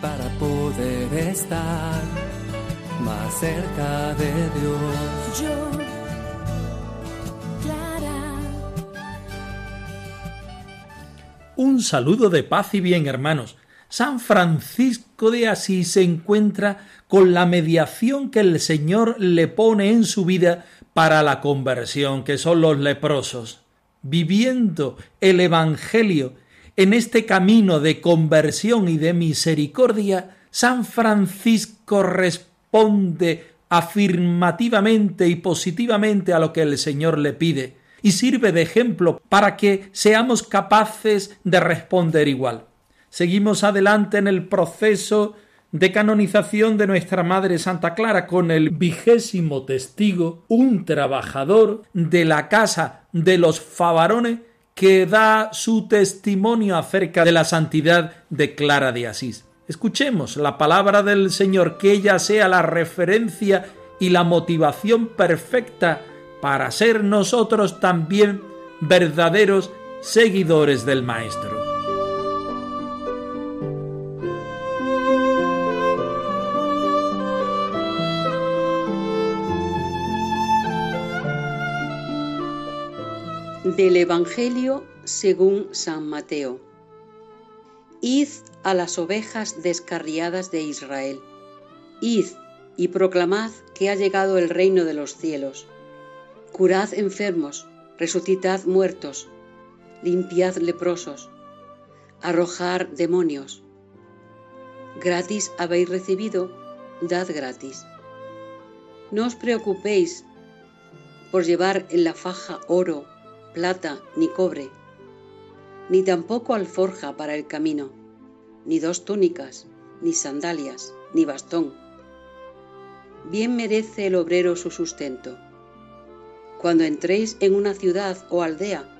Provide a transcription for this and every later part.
para poder estar más cerca de Dios. Yo, Clara, Un saludo de paz y bien, hermanos. San Francisco de Asís se encuentra con la mediación que el Señor le pone en su vida para la conversión, que son los leprosos. Viviendo el Evangelio en este camino de conversión y de misericordia, San Francisco responde afirmativamente y positivamente a lo que el Señor le pide y sirve de ejemplo para que seamos capaces de responder igual. Seguimos adelante en el proceso de canonización de nuestra Madre Santa Clara con el vigésimo testigo, un trabajador de la casa de los Favarones que da su testimonio acerca de la santidad de Clara de Asís. Escuchemos la palabra del Señor, que ella sea la referencia y la motivación perfecta para ser nosotros también verdaderos seguidores del Maestro. Del Evangelio según San Mateo. Id a las ovejas descarriadas de Israel. Id y proclamad que ha llegado el reino de los cielos. Curad enfermos, resucitad muertos, limpiad leprosos, arrojar demonios. Gratis habéis recibido, dad gratis. No os preocupéis por llevar en la faja oro, plata ni cobre, ni tampoco alforja para el camino, ni dos túnicas, ni sandalias, ni bastón. Bien merece el obrero su sustento. Cuando entréis en una ciudad o aldea,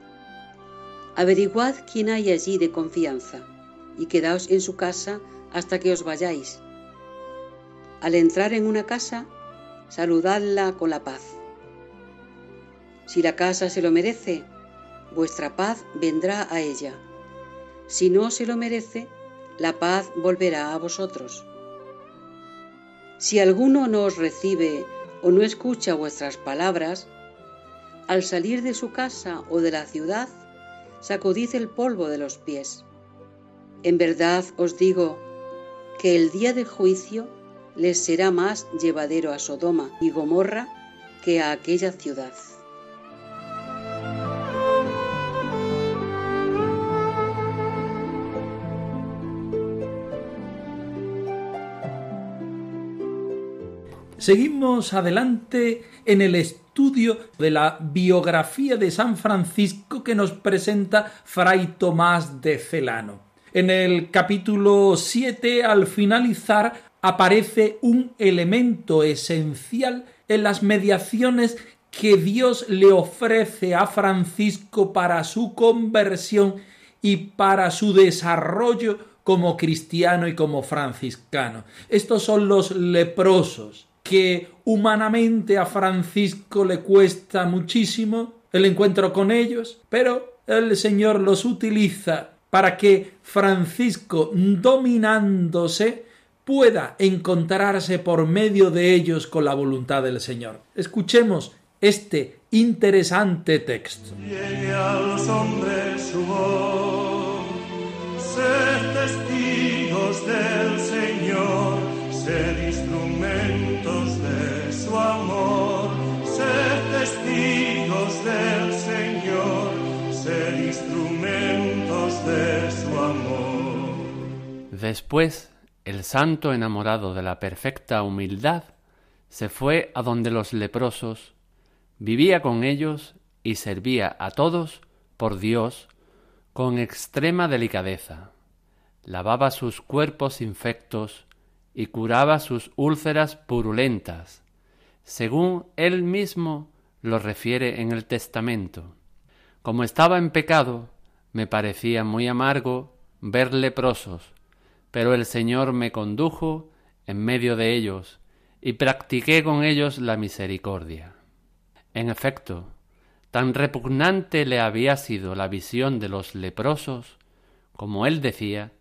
averiguad quién hay allí de confianza y quedaos en su casa hasta que os vayáis. Al entrar en una casa, saludadla con la paz. Si la casa se lo merece, vuestra paz vendrá a ella. Si no se lo merece, la paz volverá a vosotros. Si alguno no os recibe o no escucha vuestras palabras, al salir de su casa o de la ciudad, sacudid el polvo de los pies. En verdad os digo que el día del juicio les será más llevadero a Sodoma y Gomorra que a aquella ciudad. Seguimos adelante en el estudio de la biografía de San Francisco que nos presenta Fray Tomás de Celano. En el capítulo 7, al finalizar, aparece un elemento esencial en las mediaciones que Dios le ofrece a Francisco para su conversión y para su desarrollo como cristiano y como franciscano. Estos son los leprosos que humanamente a Francisco le cuesta muchísimo el encuentro con ellos, pero el Señor los utiliza para que Francisco, dominándose, pueda encontrarse por medio de ellos con la voluntad del Señor. Escuchemos este interesante texto. Llegue a los hombres su voz, testigos del Señor, su amor, sed testigos del Señor, sed instrumentos de su amor. Después, el santo enamorado de la perfecta humildad se fue a donde los leprosos, vivía con ellos y servía a todos por Dios con extrema delicadeza, lavaba sus cuerpos infectos y curaba sus úlceras purulentas, según él mismo lo refiere en el testamento. Como estaba en pecado, me parecía muy amargo ver leprosos, pero el Señor me condujo en medio de ellos y practiqué con ellos la misericordia. En efecto, tan repugnante le había sido la visión de los leprosos, como él decía,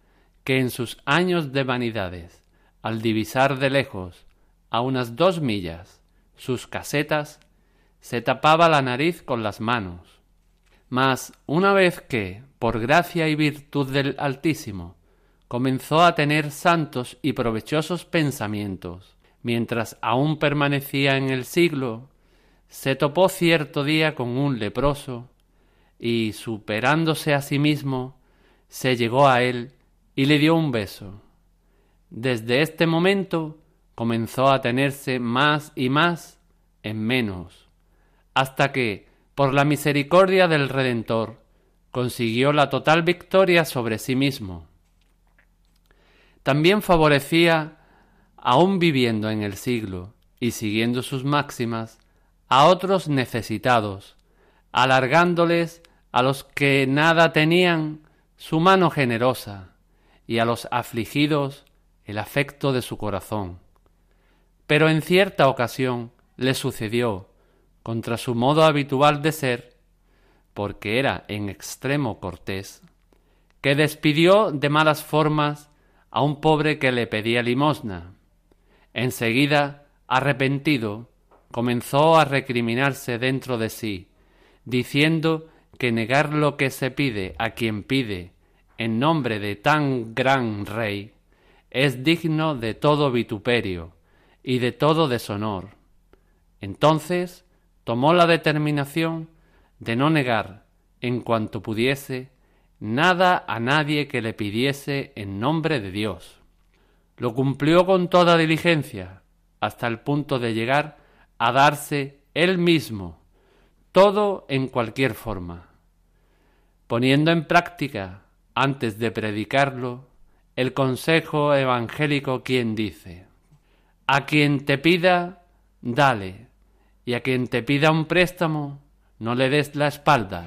que en sus años de vanidades, al divisar de lejos, a unas dos millas, sus casetas, se tapaba la nariz con las manos. Mas una vez que, por gracia y virtud del Altísimo, comenzó a tener santos y provechosos pensamientos, mientras aún permanecía en el siglo, se topó cierto día con un leproso, y superándose a sí mismo, se llegó a él y le dio un beso. Desde este momento comenzó a tenerse más y más en menos, hasta que, por la misericordia del Redentor, consiguió la total victoria sobre sí mismo. También favorecía, aun viviendo en el siglo y siguiendo sus máximas, a otros necesitados, alargándoles a los que nada tenían su mano generosa, y a los afligidos el afecto de su corazón. Pero en cierta ocasión le sucedió, contra su modo habitual de ser, porque era en extremo cortés, que despidió de malas formas a un pobre que le pedía limosna. Enseguida, arrepentido, comenzó a recriminarse dentro de sí, diciendo que negar lo que se pide a quien pide en nombre de tan gran rey es digno de todo vituperio y de todo deshonor. Entonces tomó la determinación de no negar, en cuanto pudiese, nada a nadie que le pidiese en nombre de Dios. Lo cumplió con toda diligencia, hasta el punto de llegar a darse él mismo, todo en cualquier forma, poniendo en práctica, antes de predicarlo, el consejo evangélico quien dice, a quien te pida, dale, y a quien te pida un préstamo, no le des la espalda.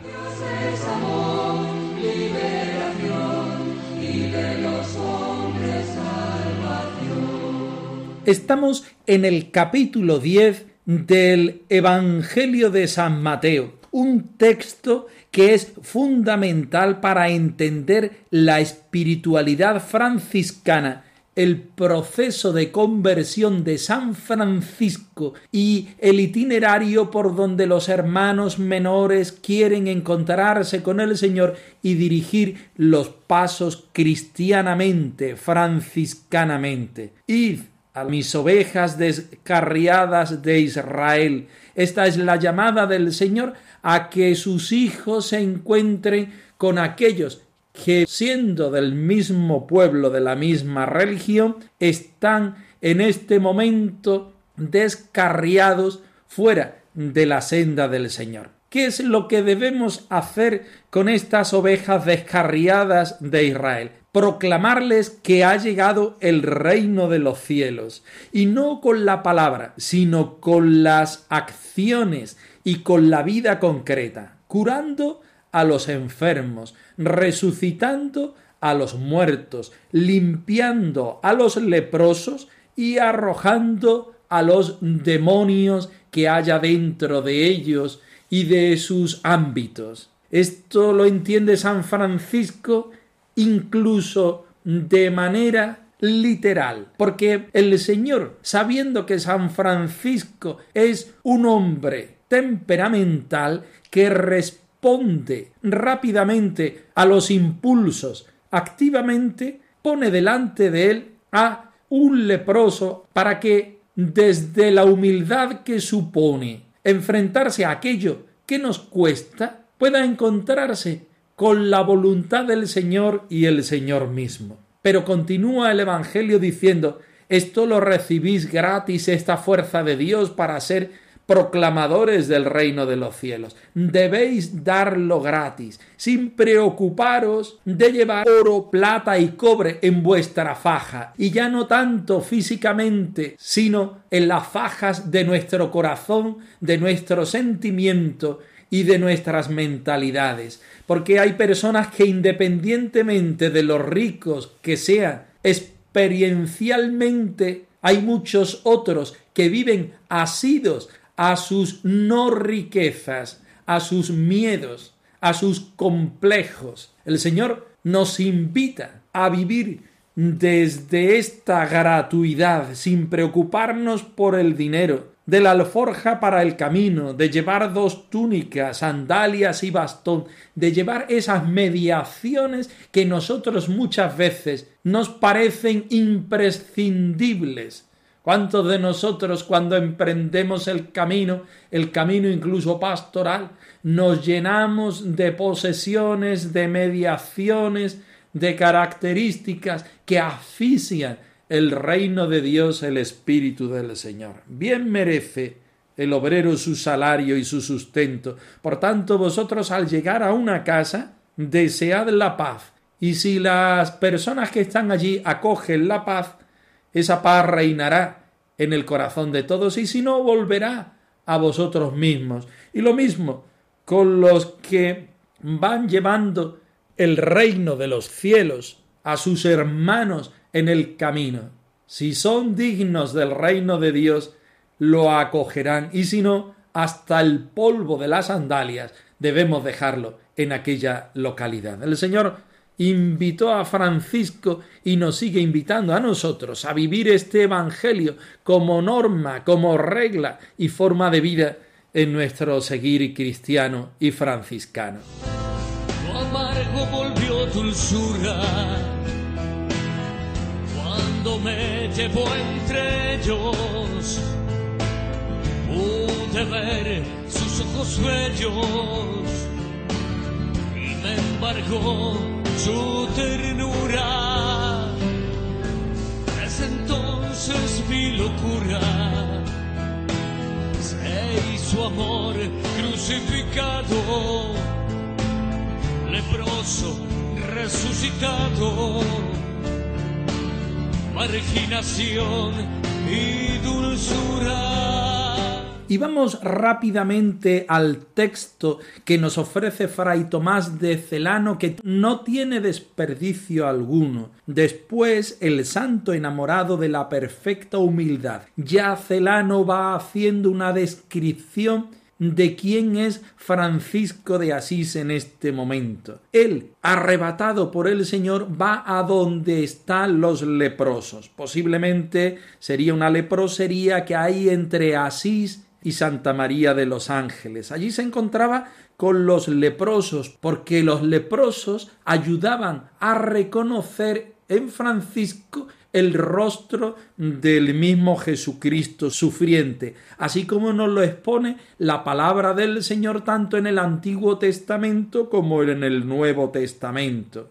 Estamos en el capítulo 10 del Evangelio de San Mateo, un texto que es fundamental para entender la espiritualidad franciscana, el proceso de conversión de San Francisco y el itinerario por donde los hermanos menores quieren encontrarse con el Señor y dirigir los pasos cristianamente, franciscanamente. Id a mis ovejas descarriadas de Israel. Esta es la llamada del Señor a que sus hijos se encuentren con aquellos que, siendo del mismo pueblo, de la misma religión, están en este momento descarriados fuera de la senda del Señor. ¿Qué es lo que debemos hacer con estas ovejas descarriadas de Israel? proclamarles que ha llegado el reino de los cielos, y no con la palabra, sino con las acciones y con la vida concreta, curando a los enfermos, resucitando a los muertos, limpiando a los leprosos y arrojando a los demonios que haya dentro de ellos y de sus ámbitos. Esto lo entiende San Francisco incluso de manera literal, porque el Señor, sabiendo que San Francisco es un hombre temperamental que responde rápidamente a los impulsos, activamente pone delante de él a un leproso para que desde la humildad que supone enfrentarse a aquello que nos cuesta, pueda encontrarse con la voluntad del Señor y el Señor mismo. Pero continúa el Evangelio diciendo, esto lo recibís gratis, esta fuerza de Dios para ser proclamadores del reino de los cielos. Debéis darlo gratis, sin preocuparos de llevar oro, plata y cobre en vuestra faja, y ya no tanto físicamente, sino en las fajas de nuestro corazón, de nuestro sentimiento y de nuestras mentalidades, porque hay personas que independientemente de los ricos que sean, experiencialmente hay muchos otros que viven asidos a sus no riquezas, a sus miedos, a sus complejos. El Señor nos invita a vivir desde esta gratuidad, sin preocuparnos por el dinero, de la alforja para el camino, de llevar dos túnicas, sandalias y bastón, de llevar esas mediaciones que nosotros muchas veces nos parecen imprescindibles. ¿Cuántos de nosotros cuando emprendemos el camino, el camino incluso pastoral, nos llenamos de posesiones, de mediaciones, de características que asfixian el reino de Dios, el Espíritu del Señor. Bien merece el obrero su salario y su sustento. Por tanto, vosotros al llegar a una casa, desead la paz. Y si las personas que están allí acogen la paz, esa paz reinará en el corazón de todos y si no, volverá a vosotros mismos. Y lo mismo con los que van llevando el reino de los cielos a sus hermanos en el camino. Si son dignos del reino de Dios, lo acogerán, y si no, hasta el polvo de las sandalias debemos dejarlo en aquella localidad. El Señor invitó a Francisco y nos sigue invitando a nosotros a vivir este Evangelio como norma, como regla y forma de vida en nuestro seguir cristiano y franciscano. volvió me llevo entre ellos, pude ver sus ojos bellos y me embargó su ternura. Desde entonces mi locura se hizo amor crucificado, leproso resucitado marginación y dulzura. Y vamos rápidamente al texto que nos ofrece Fray Tomás de Celano, que no tiene desperdicio alguno. Después, el santo enamorado de la perfecta humildad. Ya Celano va haciendo una descripción de quién es Francisco de Asís en este momento. Él, arrebatado por el Señor, va a donde están los leprosos. Posiblemente sería una leprosería que hay entre Asís y Santa María de los Ángeles. Allí se encontraba con los leprosos, porque los leprosos ayudaban a reconocer en Francisco el rostro del mismo Jesucristo sufriente, así como nos lo expone la palabra del Señor tanto en el Antiguo Testamento como en el Nuevo Testamento.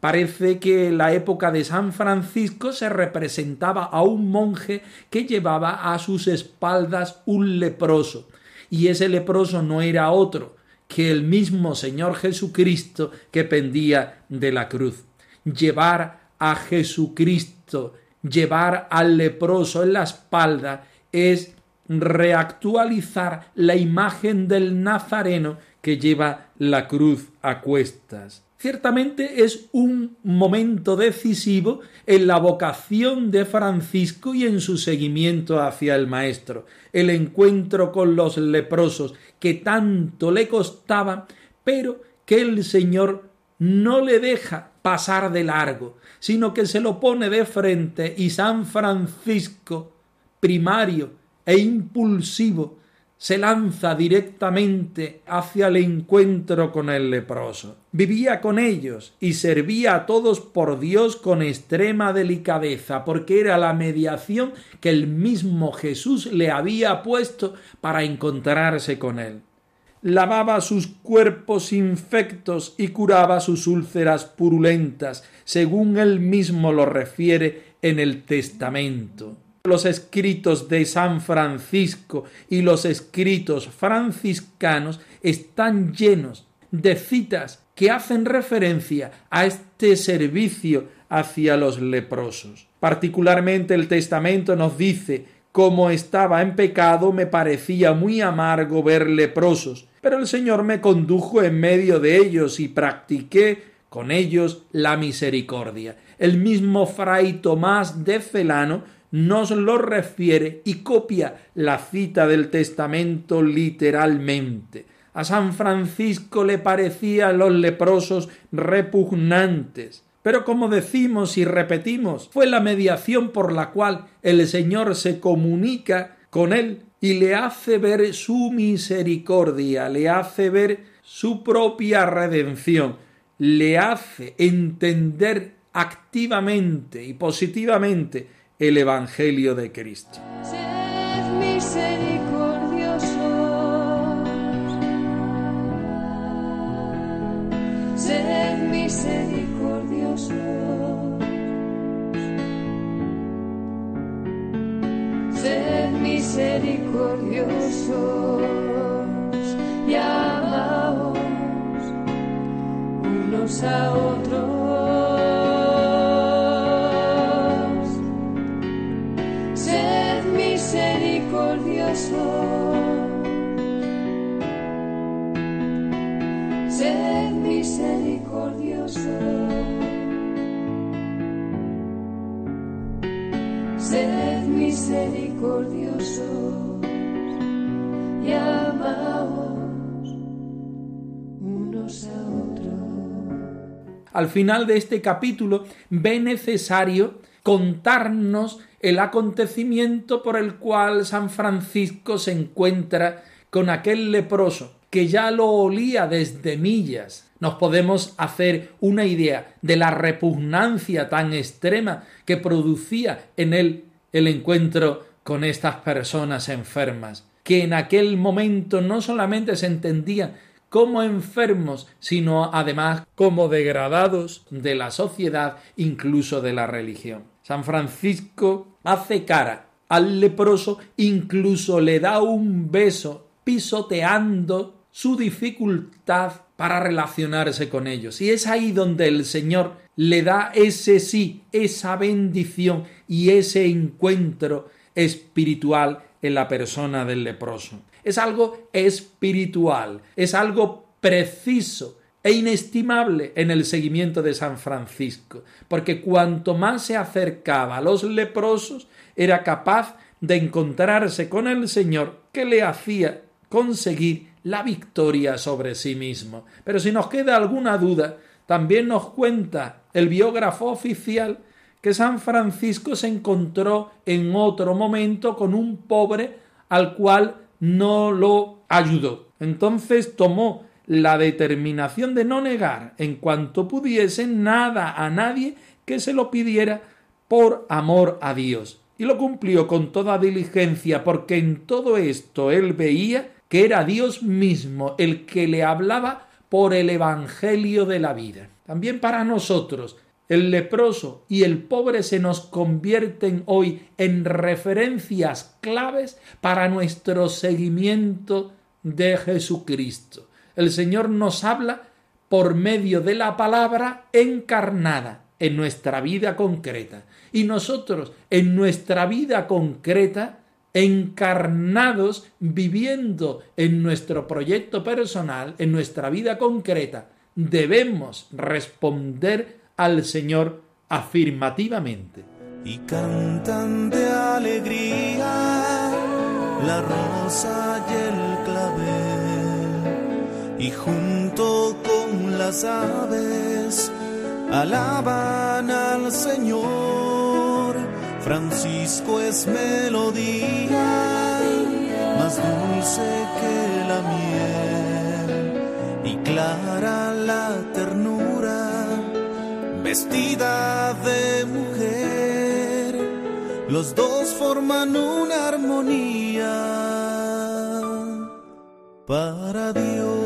Parece que en la época de San Francisco se representaba a un monje que llevaba a sus espaldas un leproso, y ese leproso no era otro que el mismo Señor Jesucristo que pendía de la cruz. Llevar a Jesucristo, llevar al leproso en la espalda, es reactualizar la imagen del Nazareno que lleva la cruz a cuestas. Ciertamente es un momento decisivo en la vocación de Francisco y en su seguimiento hacia el Maestro. El encuentro con los leprosos que tanto le costaba, pero que el Señor no le deja pasar de largo, sino que se lo pone de frente y San Francisco, primario e impulsivo, se lanza directamente hacia el encuentro con el leproso. Vivía con ellos y servía a todos por Dios con extrema delicadeza, porque era la mediación que el mismo Jesús le había puesto para encontrarse con él lavaba sus cuerpos infectos y curaba sus úlceras purulentas, según él mismo lo refiere en el Testamento. Los escritos de San Francisco y los escritos franciscanos están llenos de citas que hacen referencia a este servicio hacia los leprosos. Particularmente el testamento nos dice como estaba en pecado me parecía muy amargo ver leprosos, pero el Señor me condujo en medio de ellos y practiqué con ellos la misericordia. El mismo fray Tomás de Celano nos lo refiere y copia la cita del testamento literalmente. A San Francisco le parecían los leprosos repugnantes. Pero como decimos y repetimos, fue la mediación por la cual el Señor se comunica con él y le hace ver su misericordia, le hace ver su propia redención, le hace entender activamente y positivamente el Evangelio de Cristo. misericordiosos. Sed misericordiosos y amaos unos a otros. Al final de este capítulo ve necesario contarnos el acontecimiento por el cual San Francisco se encuentra con aquel leproso que ya lo olía desde millas. Nos podemos hacer una idea de la repugnancia tan extrema que producía en él el encuentro con estas personas enfermas, que en aquel momento no solamente se entendían como enfermos, sino además como degradados de la sociedad, incluso de la religión. San Francisco hace cara al leproso, incluso le da un beso pisoteando su dificultad para relacionarse con ellos. Y es ahí donde el Señor le da ese sí, esa bendición y ese encuentro espiritual en la persona del leproso. Es algo espiritual, es algo preciso e inestimable en el seguimiento de San Francisco, porque cuanto más se acercaba a los leprosos, era capaz de encontrarse con el Señor que le hacía conseguir la victoria sobre sí mismo. Pero si nos queda alguna duda, también nos cuenta el biógrafo oficial que San Francisco se encontró en otro momento con un pobre al cual no lo ayudó. Entonces tomó la determinación de no negar en cuanto pudiese nada a nadie que se lo pidiera por amor a Dios. Y lo cumplió con toda diligencia porque en todo esto él veía que era Dios mismo el que le hablaba por el Evangelio de la vida. También para nosotros, el leproso y el pobre se nos convierten hoy en referencias claves para nuestro seguimiento de Jesucristo. El Señor nos habla por medio de la palabra encarnada en nuestra vida concreta. Y nosotros en nuestra vida concreta encarnados viviendo en nuestro proyecto personal, en nuestra vida concreta, debemos responder al Señor afirmativamente. Y cantan de alegría la rosa y el clavel, y junto con las aves alaban al Señor. Francisco es melodía más dulce que la miel. Y clara la ternura, vestida de mujer, los dos forman una armonía para Dios.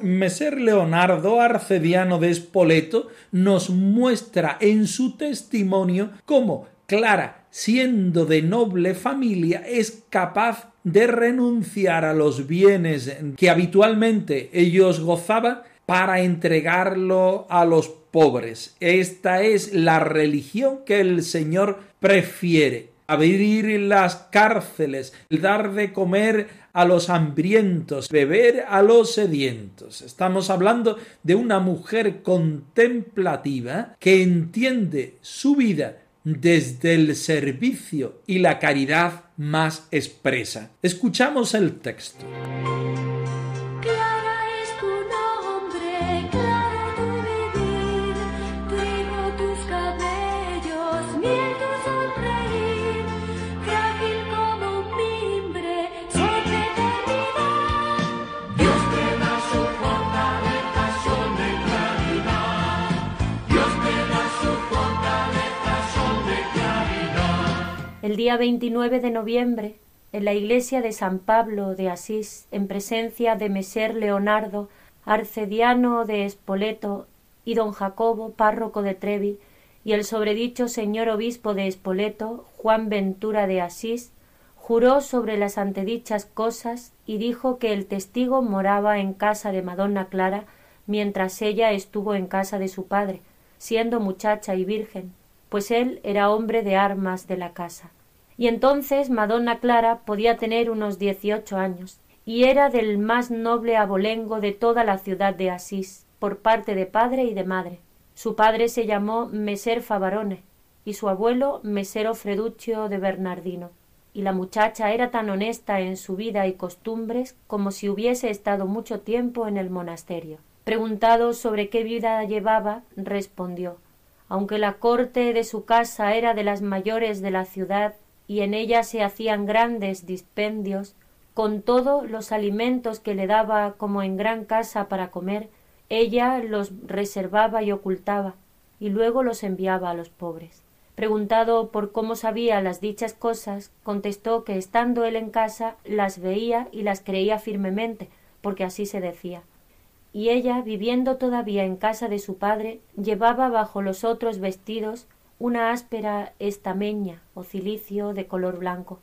Meser Leonardo Arcediano de Espoleto nos muestra en su testimonio cómo Clara, siendo de noble familia, es capaz de renunciar a los bienes que habitualmente ellos gozaban para entregarlo a los pobres. Esta es la religión que el Señor prefiere. Abrir las cárceles, dar de comer a los hambrientos, beber a los sedientos. Estamos hablando de una mujer contemplativa que entiende su vida desde el servicio y la caridad más expresa. Escuchamos el texto. El día 29 de noviembre, en la iglesia de San Pablo de Asís, en presencia de Meser Leonardo, arcediano de Espoleto, y don Jacobo, párroco de Trevi, y el sobredicho señor obispo de Espoleto, Juan Ventura de Asís, juró sobre las antedichas cosas y dijo que el testigo moraba en casa de Madonna Clara mientras ella estuvo en casa de su padre, siendo muchacha y virgen, pues él era hombre de armas de la casa. Y entonces Madonna Clara podía tener unos dieciocho años, y era del más noble abolengo de toda la ciudad de Asís, por parte de padre y de madre. Su padre se llamó Meser Favarone, y su abuelo Mesero Freduccio de Bernardino. Y la muchacha era tan honesta en su vida y costumbres como si hubiese estado mucho tiempo en el monasterio. Preguntado sobre qué vida llevaba, respondió aunque la corte de su casa era de las mayores de la ciudad y en ella se hacían grandes dispendios, con todo los alimentos que le daba como en gran casa para comer, ella los reservaba y ocultaba, y luego los enviaba a los pobres. Preguntado por cómo sabía las dichas cosas, contestó que estando él en casa las veía y las creía firmemente, porque así se decía. Y ella, viviendo todavía en casa de su padre, llevaba bajo los otros vestidos una áspera estameña o cilicio de color blanco.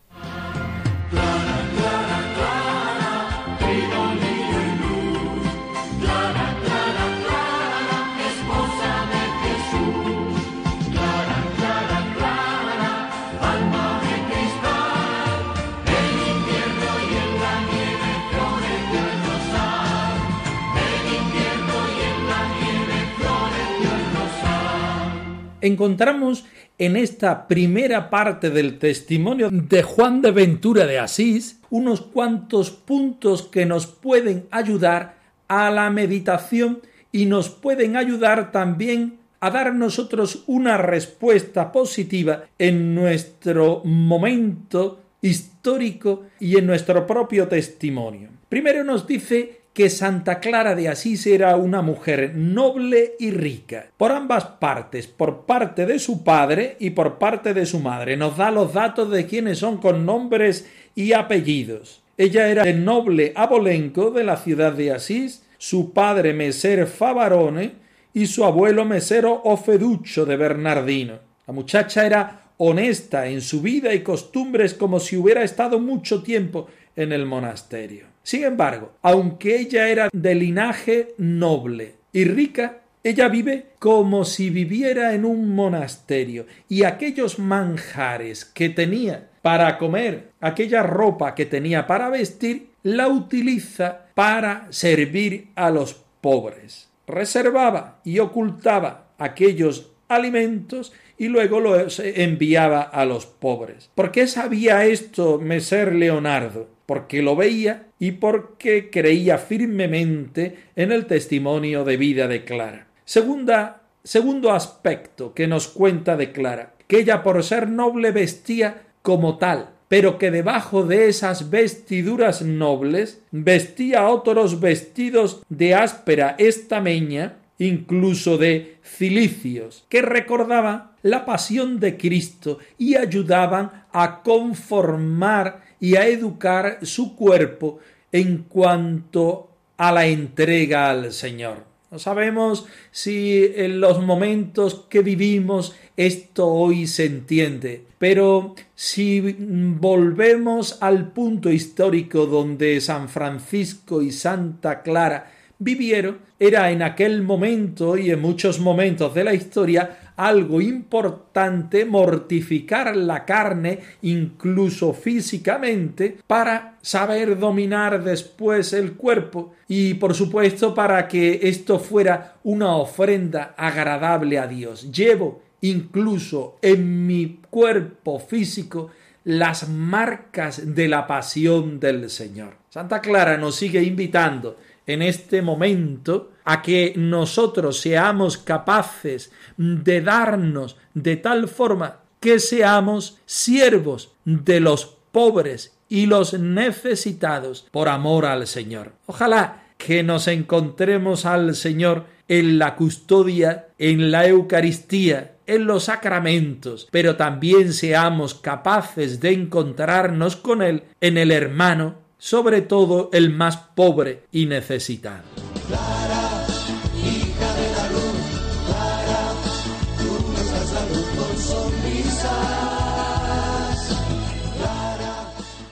Encontramos en esta primera parte del testimonio de Juan de Ventura de Asís unos cuantos puntos que nos pueden ayudar a la meditación y nos pueden ayudar también a dar nosotros una respuesta positiva en nuestro momento histórico y en nuestro propio testimonio. Primero nos dice que Santa Clara de Asís era una mujer noble y rica, por ambas partes, por parte de su padre y por parte de su madre. Nos da los datos de quienes son con nombres y apellidos. Ella era el noble abolenco de la ciudad de Asís, su padre Meser Favarone y su abuelo Mesero Ofeducho de Bernardino. La muchacha era honesta en su vida y costumbres como si hubiera estado mucho tiempo en el monasterio. Sin embargo, aunque ella era de linaje noble y rica, ella vive como si viviera en un monasterio y aquellos manjares que tenía para comer, aquella ropa que tenía para vestir, la utiliza para servir a los pobres. Reservaba y ocultaba aquellos alimentos y luego los enviaba a los pobres. ¿Por qué sabía esto Meser Leonardo? Porque lo veía y porque creía firmemente en el testimonio de vida de Clara. Segunda, segundo aspecto que nos cuenta de Clara, que ella por ser noble vestía como tal, pero que debajo de esas vestiduras nobles vestía otros vestidos de áspera estameña incluso de cilicios, que recordaban la pasión de Cristo y ayudaban a conformar y a educar su cuerpo en cuanto a la entrega al Señor. No sabemos si en los momentos que vivimos esto hoy se entiende, pero si volvemos al punto histórico donde San Francisco y Santa Clara vivieron, era en aquel momento y en muchos momentos de la historia algo importante mortificar la carne incluso físicamente para saber dominar después el cuerpo y por supuesto para que esto fuera una ofrenda agradable a Dios. Llevo incluso en mi cuerpo físico las marcas de la pasión del Señor. Santa Clara nos sigue invitando en este momento a que nosotros seamos capaces de darnos de tal forma que seamos siervos de los pobres y los necesitados por amor al Señor. Ojalá que nos encontremos al Señor en la custodia, en la Eucaristía, en los sacramentos, pero también seamos capaces de encontrarnos con Él en el hermano, sobre todo el más pobre y necesitado.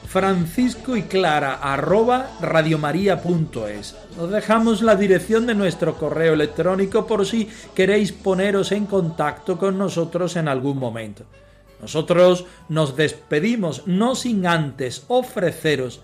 Francisco y Clara arroba radiomaria.es. Os dejamos la dirección de nuestro correo electrónico por si queréis poneros en contacto con nosotros en algún momento. Nosotros nos despedimos no sin antes ofreceros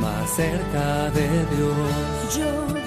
más cerca de Dios.